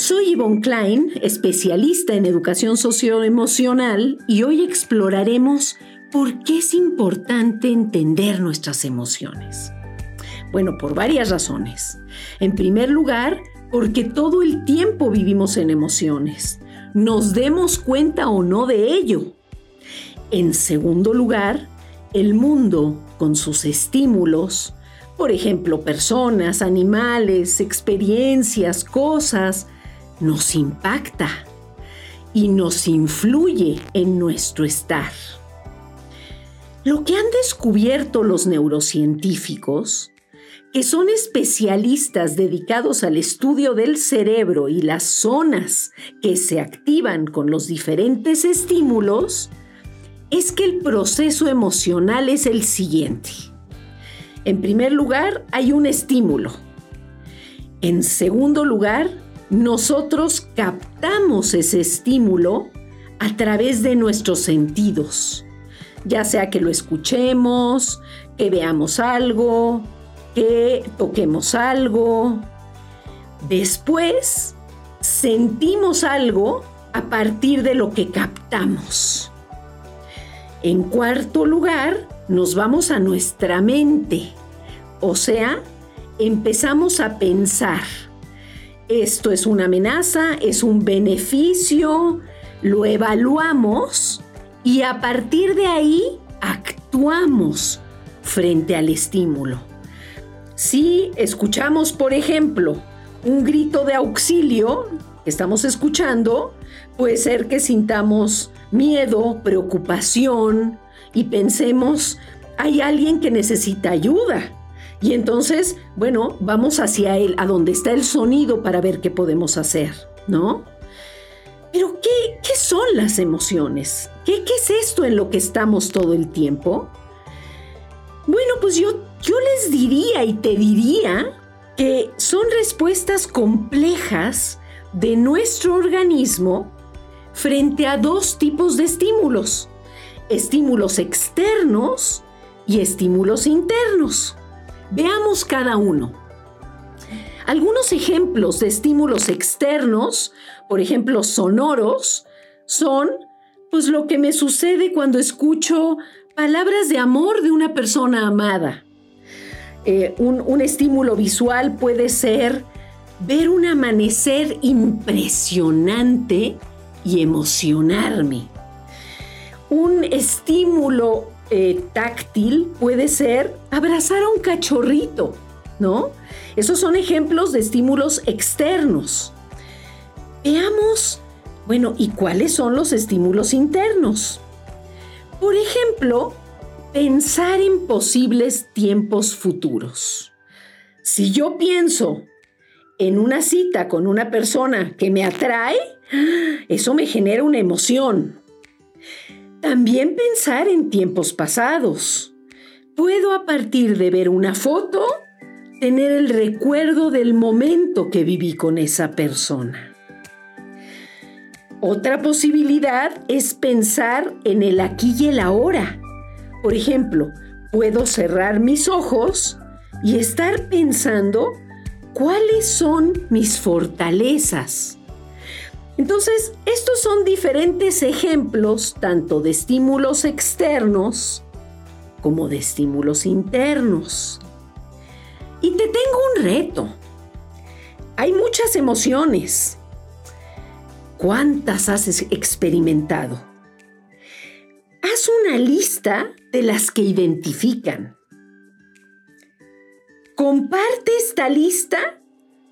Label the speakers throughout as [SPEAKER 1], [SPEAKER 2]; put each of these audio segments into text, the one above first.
[SPEAKER 1] Soy Yvonne Klein, especialista en educación socioemocional y hoy exploraremos por qué es importante entender nuestras emociones. Bueno, por varias razones. En primer lugar, porque todo el tiempo vivimos en emociones, nos demos cuenta o no de ello. En segundo lugar, el mundo, con sus estímulos, por ejemplo, personas, animales, experiencias, cosas, nos impacta y nos influye en nuestro estar. Lo que han descubierto los neurocientíficos, que son especialistas dedicados al estudio del cerebro y las zonas que se activan con los diferentes estímulos, es que el proceso emocional es el siguiente. En primer lugar, hay un estímulo. En segundo lugar, nosotros captamos ese estímulo a través de nuestros sentidos, ya sea que lo escuchemos, que veamos algo, que toquemos algo. Después, sentimos algo a partir de lo que captamos. En cuarto lugar, nos vamos a nuestra mente, o sea, empezamos a pensar esto es una amenaza, es un beneficio, lo evaluamos y a partir de ahí actuamos frente al estímulo. Si escuchamos, por ejemplo, un grito de auxilio que estamos escuchando, puede ser que sintamos miedo, preocupación y pensemos, hay alguien que necesita ayuda. Y entonces, bueno, vamos hacia él, a donde está el sonido para ver qué podemos hacer, ¿no? Pero ¿qué, qué son las emociones? ¿Qué, ¿Qué es esto en lo que estamos todo el tiempo? Bueno, pues yo, yo les diría y te diría que son respuestas complejas de nuestro organismo frente a dos tipos de estímulos, estímulos externos y estímulos internos. Veamos cada uno. Algunos ejemplos de estímulos externos, por ejemplo, sonoros, son pues lo que me sucede cuando escucho palabras de amor de una persona amada. Eh, un, un estímulo visual puede ser ver un amanecer impresionante y emocionarme. Un estímulo eh, táctil puede ser abrazar a un cachorrito, ¿no? Esos son ejemplos de estímulos externos. Veamos, bueno, ¿y cuáles son los estímulos internos? Por ejemplo, pensar en posibles tiempos futuros. Si yo pienso en una cita con una persona que me atrae, eso me genera una emoción. También pensar en tiempos pasados. Puedo a partir de ver una foto tener el recuerdo del momento que viví con esa persona. Otra posibilidad es pensar en el aquí y el ahora. Por ejemplo, puedo cerrar mis ojos y estar pensando cuáles son mis fortalezas entonces, estos son diferentes ejemplos tanto de estímulos externos como de estímulos internos. Y te tengo un reto. Hay muchas emociones. ¿Cuántas has experimentado? Haz una lista de las que identifican. Comparte esta lista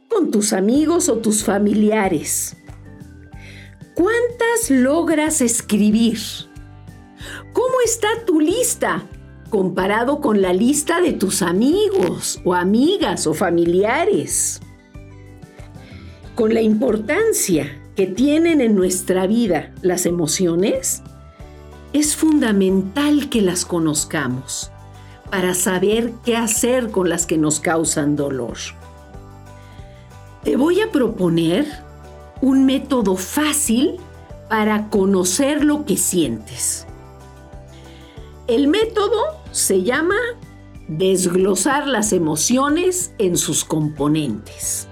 [SPEAKER 1] con tus amigos o tus familiares. ¿Cuántas logras escribir? ¿Cómo está tu lista comparado con la lista de tus amigos o amigas o familiares? Con la importancia que tienen en nuestra vida las emociones, es fundamental que las conozcamos para saber qué hacer con las que nos causan dolor. Te voy a proponer un método fácil para conocer lo que sientes. El método se llama desglosar las emociones en sus componentes.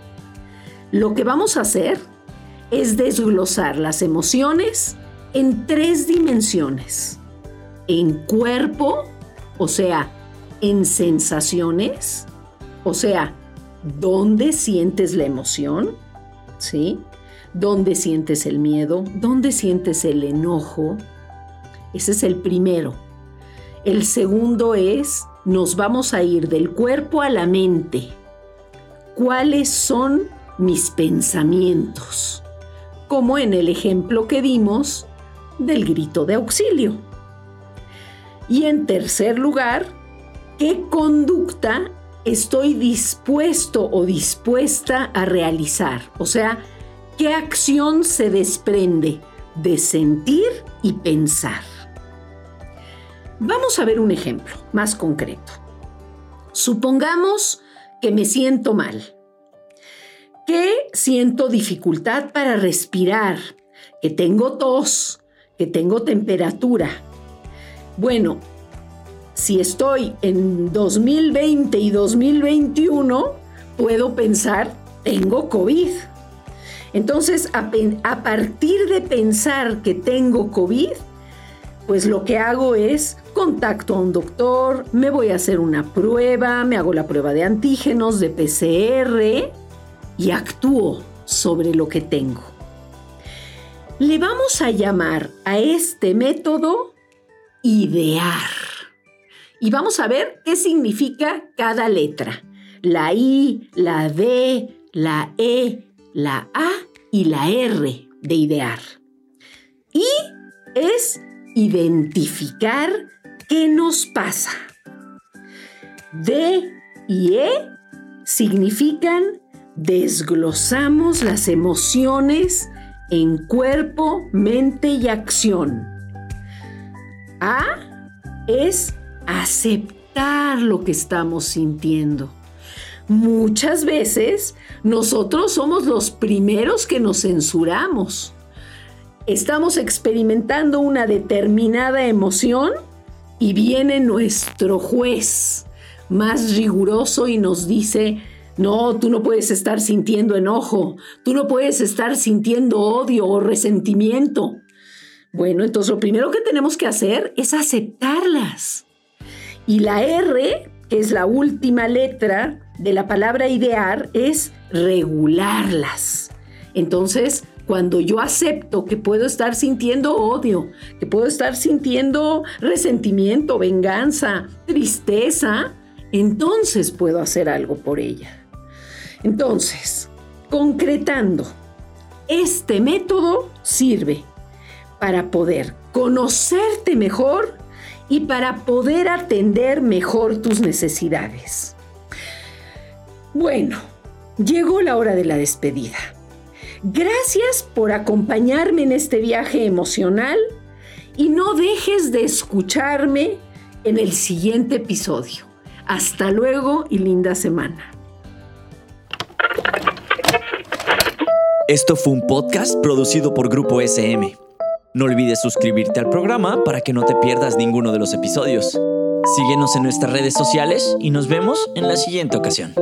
[SPEAKER 1] Lo que vamos a hacer es desglosar las emociones en tres dimensiones. En cuerpo, o sea, en sensaciones, o sea, dónde sientes la emoción, ¿sí? ¿Dónde sientes el miedo? ¿Dónde sientes el enojo? Ese es el primero. El segundo es, nos vamos a ir del cuerpo a la mente. ¿Cuáles son mis pensamientos? Como en el ejemplo que dimos del grito de auxilio. Y en tercer lugar, ¿qué conducta estoy dispuesto o dispuesta a realizar? O sea, ¿qué acción se desprende de sentir y pensar? Vamos a ver un ejemplo más concreto. Supongamos que me siento mal, que siento dificultad para respirar, que tengo tos, que tengo temperatura. Bueno, si estoy en 2020 y 2021, puedo pensar, tengo COVID. Entonces, a, partir de pensar que tengo COVID, pues lo que hago es contacto a un doctor, me voy a hacer una prueba, me hago la prueba de antígenos, de PCR y actúo sobre lo que tengo. Le vamos a llamar a este método idear. Y vamos a ver qué significa cada letra. La I, la D, la E, la A y la R de idear. Y es identificar qué nos pasa. D y E significan desglosamos las emociones en cuerpo, mente y acción. A es aceptar lo que estamos sintiendo. Muchas veces nosotros somos los primeros que nos censuramos estamos experimentando una determinada emoción y viene nuestro juez más riguroso y nos dice, no, tú no puedes estar sintiendo enojo, tú no puedes estar sintiendo odio o resentimiento. Bueno, entonces lo primero que tenemos que hacer es aceptarlas. Y la R, que es la última letra de la palabra idear, es regularlas. Entonces, cuando yo acepto que puedo estar sintiendo odio, que puedo estar sintiendo resentimiento, venganza, tristeza, entonces puedo hacer algo por ella. Entonces, concretando, este método sirve para poder conocerte mejor y para poder atender mejor tus necesidades. Bueno, llegó la hora de la despedida. Gracias por acompañarme en este viaje emocional y no dejes de escucharme en el siguiente episodio. Hasta luego y linda semana.
[SPEAKER 2] Esto fue un podcast producido por Grupo SM. No olvides suscribirte al programa para que no te pierdas ninguno de los episodios. Síguenos en nuestras redes sociales y nos vemos en la siguiente ocasión.